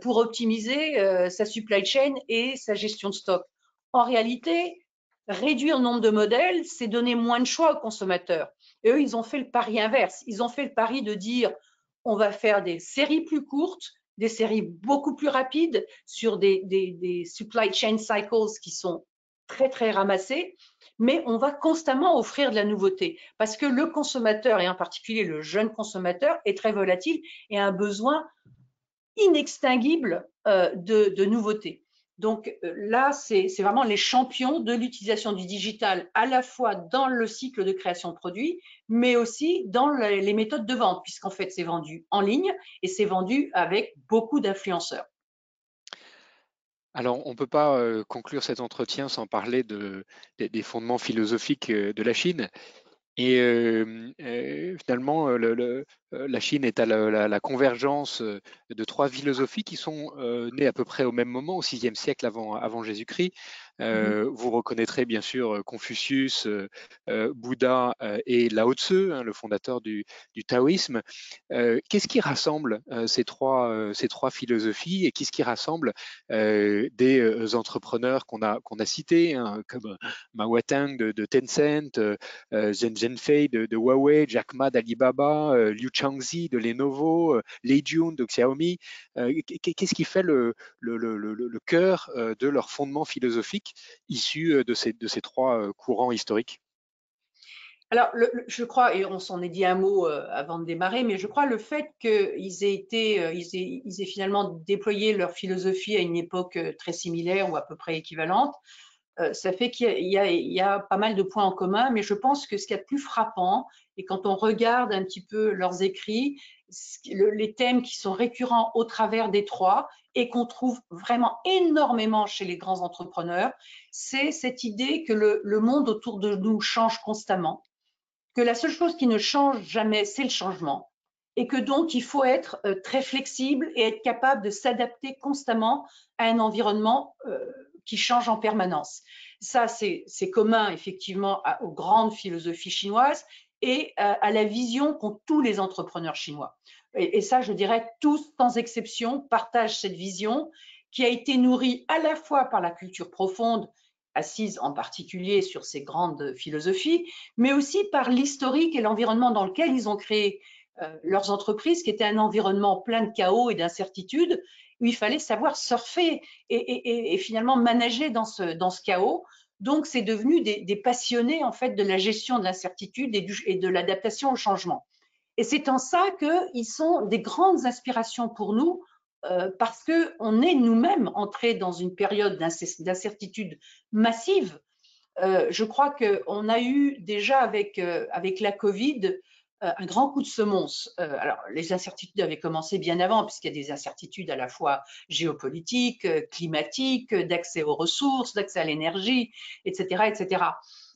pour optimiser sa supply chain et sa gestion de stock. En réalité, réduire le nombre de modèles, c'est donner moins de choix aux consommateurs. Et eux, ils ont fait le pari inverse. Ils ont fait le pari de dire, on va faire des séries plus courtes, des séries beaucoup plus rapides sur des, des, supply chain cycles qui sont très, très ramassés, mais on va constamment offrir de la nouveauté parce que le consommateur, et en particulier le jeune consommateur, est très volatile et a un besoin inextinguible euh, de, nouveautés. Donc euh, là, c'est vraiment les champions de l'utilisation du digital à la fois dans le cycle de création de produits, mais aussi dans les méthodes de vente, puisqu'en fait, c'est vendu en ligne et c'est vendu avec beaucoup d'influenceurs. Alors, on ne peut pas euh, conclure cet entretien sans parler des fondements philosophiques de la Chine. Et finalement, la Chine est à la, convergence de trois philosophies qui sont nées à peu près au même moment, au VIe siècle avant Jésus-Christ. Mmh euh, vous reconnaîtrez bien sûr Confucius, Bouddha et Lao Tzu, hein, le fondateur du, taoïsme. qu'est-ce qui rassemble ces, trois, philosophies et qu'est-ce qui rassemble des entrepreneurs qu'on a, cités, hein, comme Mao Tang de, Tencent, Zhen Zhenfei de, Huawei, Jack Ma d'Alibaba, Liu Changzi de Lenovo, Lei Jun de Xiaomi Qu'est-ce qui fait le cœur de leur fondement philosophique issus de ces, de ces trois courants historiques? Alors, je crois, et on s'en est dit un mot euh, avant de démarrer, mais je crois le fait qu'ils aient été, euh, ils aient, ils aient, finalement déployé leur philosophie à une époque euh, très similaire ou à peu près équivalente, ça fait qu'il y, y, a pas mal de points en commun, mais je pense que ce qui est plus frappant, et quand on regarde un petit peu leurs écrits, les thèmes qui sont récurrents au travers des trois et qu'on trouve vraiment énormément chez les grands entrepreneurs, c'est cette idée que le, monde autour de nous change constamment que la seule chose qui ne change jamais, c'est le changement, et que donc il faut être euh, très flexible et être capable de s'adapter constamment à un environnement euh, qui change en permanence. Ça, c'est commun effectivement aux grandes philosophies chinoises et à, la vision qu'ont tous les entrepreneurs chinois. Et, ça, je dirais, tous, sans exception, partagent cette vision qui a été nourrie à la fois par la culture profonde assise en particulier sur ces grandes philosophies, mais aussi par l'historique et l'environnement dans lequel ils ont créé euh, leurs entreprises, qui était un environnement plein de chaos et d'incertitudes, où il fallait savoir surfer et, finalement manager dans ce, chaos. Donc, c'est devenu des, passionnés en fait de la gestion de l'incertitude et de l'adaptation au changement. Et c'est en ça qu'ils sont des grandes inspirations pour nous euh, parce qu'on est nous-mêmes entrés dans une période d'incertitude massive. Euh, je crois qu'on a eu déjà avec, euh, la Covid un grand coup de semonce. alors, les incertitudes avaient commencé bien avant, puisqu'il y a des incertitudes à la fois géopolitiques, climatiques, d'accès aux ressources, d'accès à l'énergie, etc.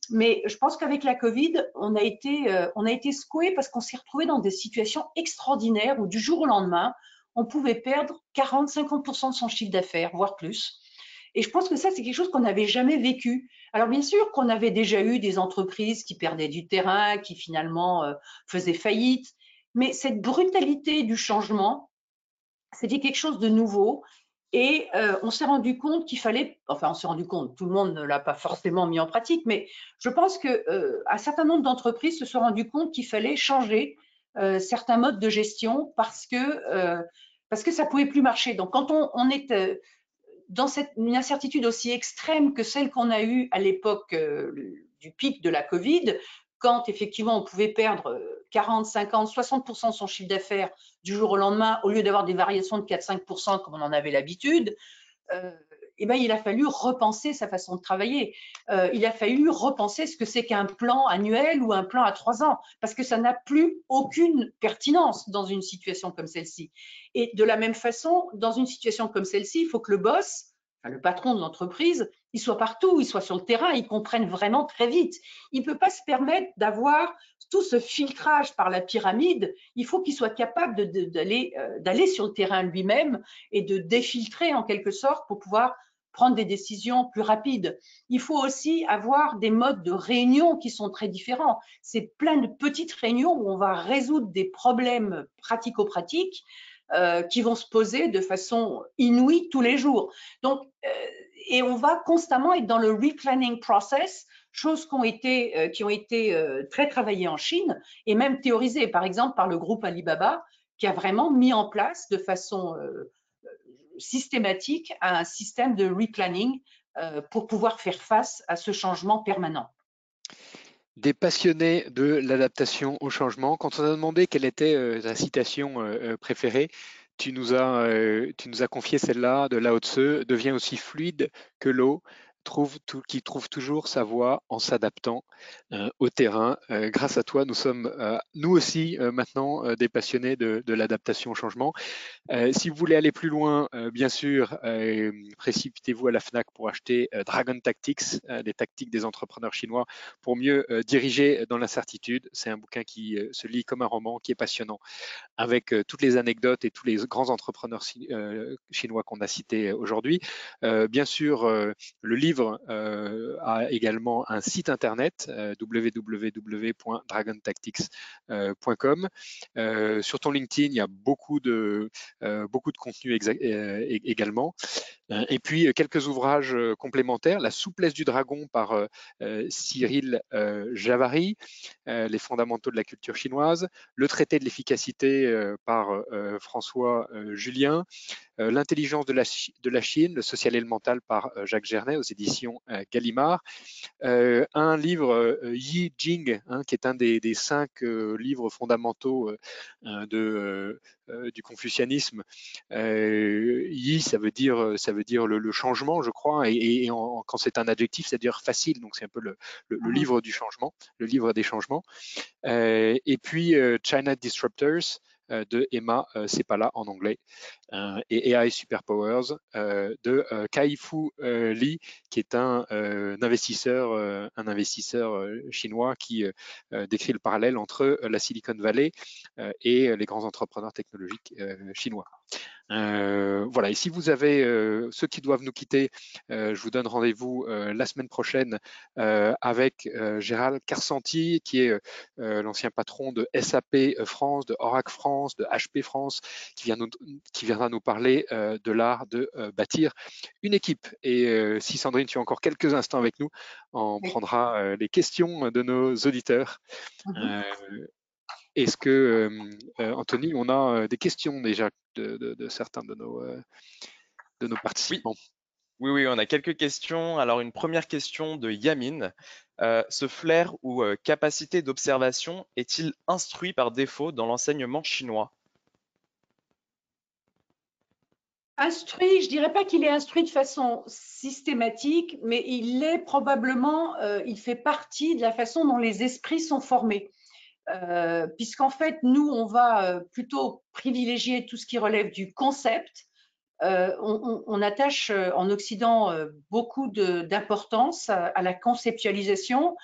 Mais je pense qu'avec la Covid, on a été, on a été secoué parce qu'on s'est retrouvé dans des situations extraordinaires où du jour au lendemain, on pouvait perdre 40-50% de son chiffre d'affaires, voire plus. Et je pense que ça, c'est quelque chose qu'on n'avait jamais vécu. Alors bien sûr qu'on avait déjà eu des entreprises qui perdaient du terrain, qui finalement euh, faisaient faillite, mais cette brutalité du changement, c'était quelque chose de nouveau. Et euh, on s'est rendu compte qu'il fallait, enfin on s'est rendu compte, tout le monde ne l'a pas forcément mis en pratique, mais je pense qu'un euh, certain nombre d'entreprises se sont rendu compte qu'il fallait changer certains modes de gestion parce que parce que ça pouvait plus marcher. Donc, quand on, est euh, dans cette, une incertitude aussi extrême que celle qu'on a eue à l'époque euh, du pic de la Covid, quand effectivement on pouvait perdre 40, 50, 60% de son chiffre d'affaires du jour au lendemain, au lieu d'avoir des variations de 4-5% comme on en avait l'habitude, euh, eh ben, il a fallu repenser sa façon de travailler. Euh, il a fallu repenser ce que c'est qu'un plan annuel ou un plan à trois ans, parce que ça n'a plus aucune pertinence dans une situation comme celle-ci. Et de la même façon, dans une situation comme celle-ci, il faut que le boss, le patron de l'entreprise, il soit partout, il soit sur le terrain, il comprenne vraiment très vite. Il ne peut pas se permettre d'avoir tout ce filtrage par la pyramide. Il faut qu'il soit capable d'aller euh, d'aller sur le terrain lui-même et de défiltrer en quelque sorte pour pouvoir prendre des décisions plus rapides. Il faut aussi avoir des modes de réunion qui sont très différents. C'est plein de petites réunions où on va résoudre des problèmes pratico-pratiques euh, qui vont se poser de façon inouïe tous les jours. Donc, euh, et on va constamment être dans le replanning process, choses qui ont été, euh, été très travaillées en Chine et même théorisées, par exemple, par le groupe Alibaba, qui a vraiment mis en place de façon systématique à un système de replanning euh, pour pouvoir faire face à ce changement permanent. Des passionnés de l'adaptation au changement, quand on a demandé quelle était euh, ta citation euh, préférée, tu nous as, tu nous as confié celle-là de Lao Tse, devient aussi fluide que l'eau, trouve qui trouve toujours sa voie en s'adaptant euh, au terrain. Euh, grâce à toi, nous sommes euh, nous aussi maintenant des passionnés de, l'adaptation au changement. si vous voulez aller plus loin, bien sûr, précipitez-vous à la FNAC pour acheter Dragon Tactics, les tactiques des entrepreneurs chinois pour mieux diriger dans l'incertitude. C'est un bouquin qui se lit comme un roman, qui est passionnant, avec toutes les anecdotes et tous les grands entrepreneurs chinois qu'on a cités aujourd'hui. bien sûr, le livre euh, a également un site internet euh, www.dragontactics.com. Euh, sur ton LinkedIn, il y a beaucoup de, beaucoup de contenu également. Et puis quelques ouvrages complémentaires, La souplesse du dragon par Cyril Javary, Les fondamentaux de la culture chinoise, Le traité de l'efficacité par François Julien, L'intelligence de la, de la, Chine, le social et le mental par Jacques Gernet aux éditions Gallimard, un livre Yi Jing, hein, qui est un des, des cinq livres fondamentaux de, du confucianisme. Yi, ça veut dire, ça veut dire le, changement, je crois, et, quand c'est un adjectif, ça veut dire facile, donc c'est un peu le, ah livre du changement, le livre des changements. et puis China Disruptors, euh, de Emma euh, Sepala en anglais euh, et AI Superpowers de Kai-Fu Lee, qui est un, investisseur, un investisseur chinois qui décrit le parallèle entre la Silicon Valley et les grands entrepreneurs technologiques chinois. Euh, voilà, et si vous avez euh, ceux qui doivent nous quitter, euh, je vous donne rendez-vous la semaine prochaine avec Gérald Carsanti, qui est l'ancien patron de SAP France, de Oracle France, de HP France, qui, vient nous, qui viendra nous parler de l'art de bâtir une équipe. Et si Sandrine, tu as encore quelques instants avec nous, on prendra les questions de nos auditeurs. Mhm. Est-ce que, euh, euh, Anthony, on a euh, des questions déjà de, certains de nos, de nos participants? Oui. oui. on a quelques questions. Alors, une première question de Yamin. ce flair ou capacité d'observation est-il instruit par défaut dans l'enseignement chinois? Instruit, je dirais pas qu'il est instruit de façon systématique, mais il est probablement, il fait partie de la façon dont les esprits sont formés. Euh, puisqu'en fait, nous, on va euh, plutôt privilégier tout ce qui relève du concept. Euh, on, attache en Occident beaucoup d'importance à, la conceptualisation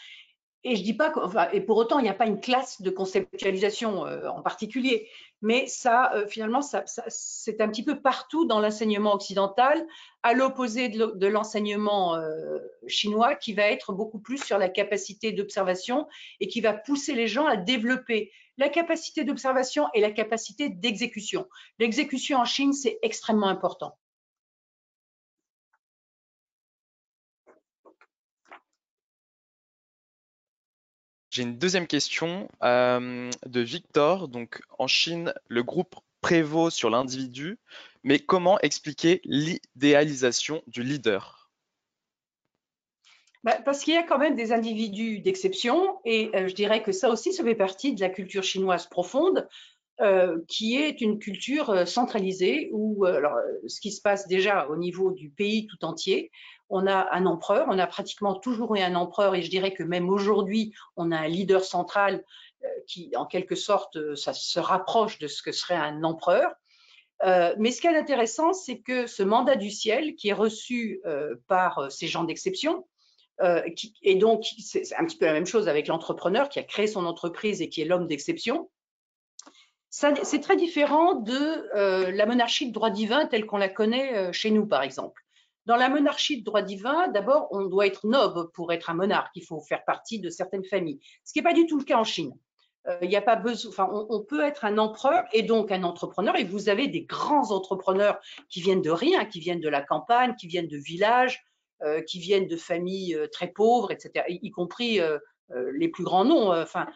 et je dis pas, et pour autant, il n'y a pas une classe de conceptualisation euh, en particulier, mais ça, euh, finalement, ça, c'est un petit peu partout dans l'enseignement occidental, à l'opposé de l'enseignement euh, chinois, qui va être beaucoup plus sur la capacité d'observation et qui va pousser les gens à développer la capacité d'observation et la capacité d'exécution. L'exécution en Chine, c'est extrêmement important. J'ai une deuxième question euh, de Victor. Donc, en Chine, le groupe prévaut sur l'individu, mais comment expliquer l'idéalisation du leader? Bah, Parce qu'il y a quand même des individus d'exception, et euh, je dirais que ça aussi, ça fait partie de la culture chinoise profonde, euh, qui est une culture centralisée, où alors, ce qui se passe déjà au niveau du pays tout entier, on a un empereur, on a pratiquement toujours eu un empereur et je dirais que même aujourd'hui, on a un leader central euh, qui, en quelque sorte, euh, ça se rapproche de ce que serait un empereur. Euh, mais ce qui est intéressant, c'est que ce mandat du ciel qui est reçu par ces gens d'exception, et donc c'est un petit peu la même chose avec l'entrepreneur qui a créé son entreprise et qui est l'homme d'exception, c'est très différent de la monarchie de droit divin telle qu'on la connaît chez nous, par exemple. Dans la monarchie de droit divin, d'abord, on doit être noble pour être un monarque. Il faut faire partie de certaines familles, ce qui n'est pas du tout le cas en Chine. Euh, il a pas besoin, enfin, on, peut être un empereur et donc un entrepreneur. Et vous avez des grands entrepreneurs qui viennent de rien, qui viennent de la campagne, qui viennent de villages, euh, qui viennent de familles euh, très pauvres, etc. Y, compris les plus grands noms. Enfin,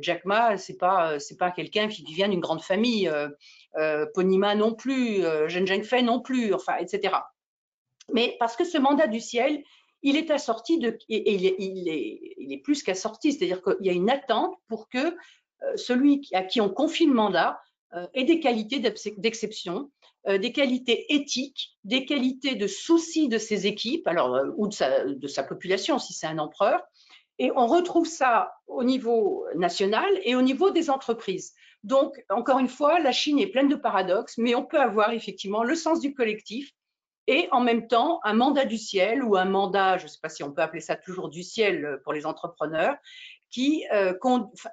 Jack Ma, c'est pas c'est pas quelqu'un qui vient d'une grande famille. Ponima non plus, Zheng Zhengfei non plus. Enfin, etc mais parce que ce mandat du ciel, il est assorti et il est, il est, plus qu'assorti, c'est-à-dire qu'il y a une attente pour que euh, celui à qui on confie le mandat euh, ait des qualités d'exception, euh, des qualités éthiques, des qualités de souci de ses équipes, alors ou de sa, de sa population si c'est un empereur. Et on retrouve ça au niveau national et au niveau des entreprises. Donc, encore une fois, la Chine est pleine de paradoxes, mais on peut avoir effectivement le sens du collectif, et en même temps un mandat du ciel ou un mandat, je ne sais pas si on peut appeler ça toujours du ciel euh, pour les entrepreneurs, qui, euh,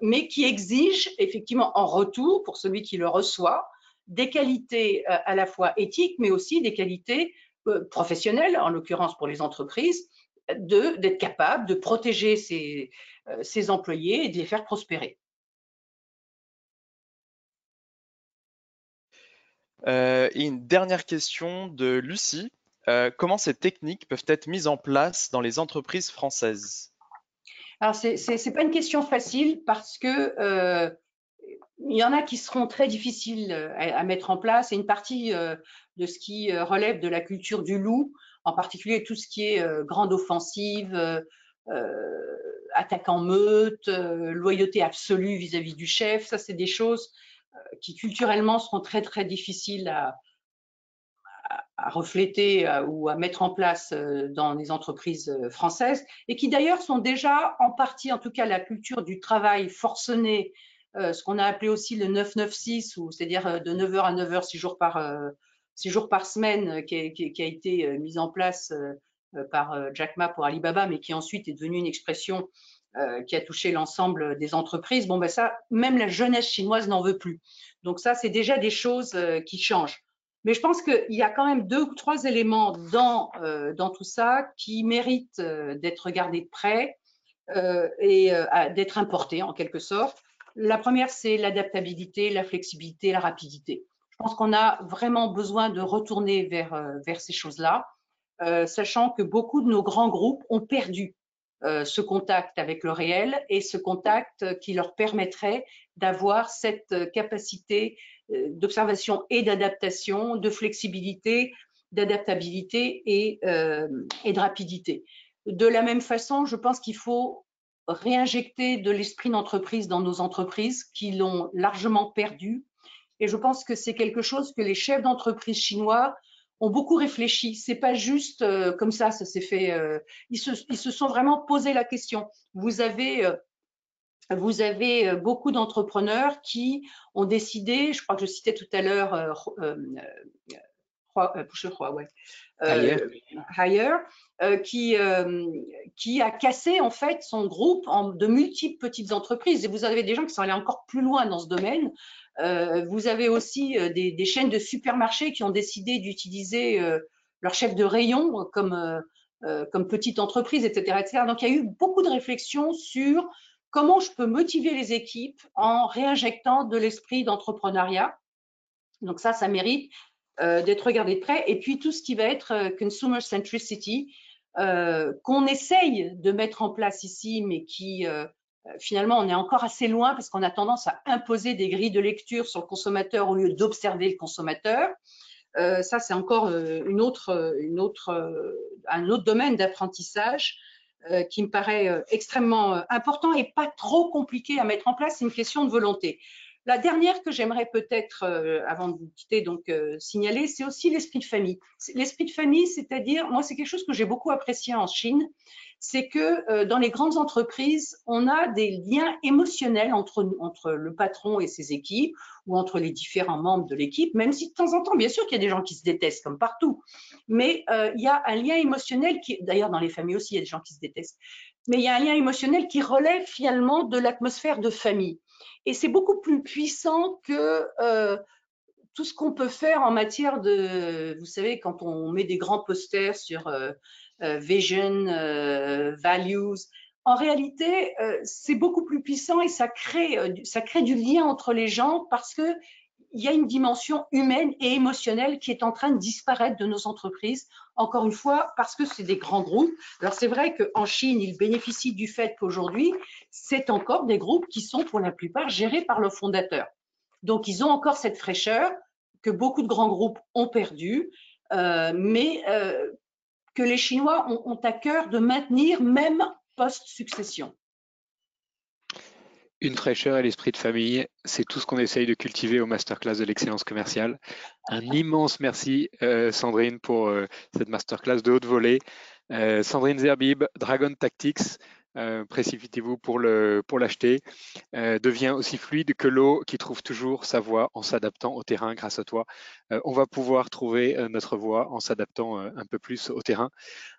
mais qui exige effectivement en retour pour celui qui le reçoit des qualités euh, à la fois éthiques, mais aussi des qualités professionnelles, en l'occurrence pour les entreprises, d'être capable de protéger ses, ses employés et de les faire prospérer. Euh, et une dernière question de Lucie. comment ces techniques peuvent être mises en place dans les entreprises françaises? Alors, ce n'est pas une question facile parce que il y en a qui seront très difficiles à, mettre en place et une partie de ce qui relève de la culture du loup, en particulier tout ce qui est grande offensive, attaque en meute, loyauté absolue vis-à-vis du chef, ça c'est des choses qui culturellement seront très très difficiles à, refléter ou à mettre en place dans les entreprises françaises et qui d'ailleurs sont déjà en partie, en tout cas la culture du travail forcené euh, ce qu'on a appelé aussi le 996, c'est-à-dire euh, de 9h à 9h, 6 jours par, euh, jours par semaine, qui a, été mis en place par Jack Ma pour Alibaba, mais qui ensuite est devenu une expression qui a touché l'ensemble des entreprises. Bon, ben ça, même la jeunesse chinoise n'en veut plus. Donc ça, c'est déjà des choses qui changent. Mais je pense qu'il y a quand même deux ou trois éléments dans, dans tout ça qui méritent d'être regardés de près et d'être importés en quelque sorte. La première, c'est l'adaptabilité, la flexibilité, la rapidité. Je pense qu'on a vraiment besoin de retourner vers, euh, vers ces choses-là, euh, sachant que beaucoup de nos grands groupes ont perdu euh, ce contact avec le réel et ce contact qui leur permettrait d'avoir cette capacité d'observation et d'adaptation, de flexibilité, d'adaptabilité et, et de rapidité. De la même façon, je pense qu'il faut réinjecter de l'esprit d'entreprise dans nos entreprises qui l'ont largement perdu. Et je pense que c'est quelque chose que les chefs d'entreprise chinois ont beaucoup réfléchi. C'est pas juste euh, comme ça, ça s'est fait. Euh, ils, se, ils, se, sont vraiment posé la question. Vous avez, euh, vous avez beaucoup d'entrepreneurs qui ont décidé, je crois que je citais tout à l'heure ouais. Higher, qui, qui a cassé en fait son groupe en de multiples petites entreprises. Et vous avez des gens qui sont allés encore plus loin dans ce domaine. Euh, vous avez aussi des, des, chaînes de supermarchés qui ont décidé d'utiliser leur chef de rayon comme, comme petite entreprise, etc., etc. Donc il y a eu beaucoup de réflexions sur comment je peux motiver les équipes en réinjectant de l'esprit d'entrepreneuriat. Donc ça, ça mérite euh, d'être regardé de près. Et puis tout ce qui va être euh, consumer centricity, euh, qu'on essaye de mettre en place ici, mais qui finalement on est encore assez loin parce qu'on a tendance à imposer des grilles de lecture sur le consommateur au lieu d'observer le consommateur. ça, c'est encore autre, une autre, un autre domaine d'apprentissage qui me paraît extrêmement important et pas trop compliqué à mettre en place. C'est une question de volonté. La dernière que j'aimerais peut-être, euh, avant de vous quitter, donc euh, signaler, c'est aussi l'esprit de famille. L'esprit de famille, c'est-à-dire, moi, c'est quelque chose que j'ai beaucoup apprécié en Chine, c'est que euh, dans les grandes entreprises, on a des liens émotionnels entre, le patron et ses équipes ou entre les différents membres de l'équipe, même si de temps en temps, bien sûr qu'il y a des gens qui se détestent comme partout, mais il y a un lien émotionnel qui, d'ailleurs dans les familles aussi, il y a des gens qui se détestent, mais il y a un lien émotionnel qui relève finalement de l'atmosphère de famille. Et c'est beaucoup plus puissant que euh, tout ce qu'on peut faire en matière de, vous savez, quand on met des grands posters sur euh, euh, vision, values, en réalité, c'est beaucoup plus puissant et ça crée, ça crée du lien entre les gens parce que il y a une dimension humaine et émotionnelle qui est en train de disparaître de nos entreprises. Encore une fois, parce que c'est des grands groupes. Alors c'est vrai qu'en Chine, ils bénéficient du fait qu'aujourd'hui, c'est encore des groupes qui sont pour la plupart gérés par le fondateur. Donc ils ont encore cette fraîcheur que beaucoup de grands groupes ont perdu, euh, mais euh, que les Chinois ont, à cœur de maintenir même post-succession. Une fraîcheur et l'esprit de famille, c'est tout ce qu'on essaye de cultiver au masterclass de l'excellence commerciale. Un immense merci euh, Sandrine pour euh, cette masterclass de haute volée. Euh, Sandrine Zerbib, Dragon Tactics, euh, précipitez-vous pour l'acheter, euh, devient aussi fluide que l'eau qui trouve toujours sa voie en s'adaptant au terrain grâce à toi. Euh, on va pouvoir trouver notre voie en s'adaptant un peu plus au terrain.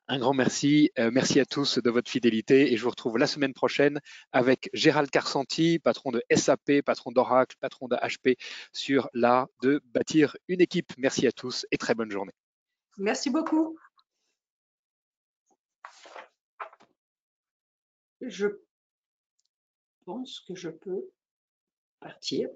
Un grand merci, merci à tous de votre fidélité et je vous retrouve la semaine prochaine avec Gérald Carsanti, patron de SAP, patron d'Oracle, patron de HP sur l'art de bâtir une équipe. Merci à tous et très bonne journée. Merci beaucoup. Je pense que je peux partir.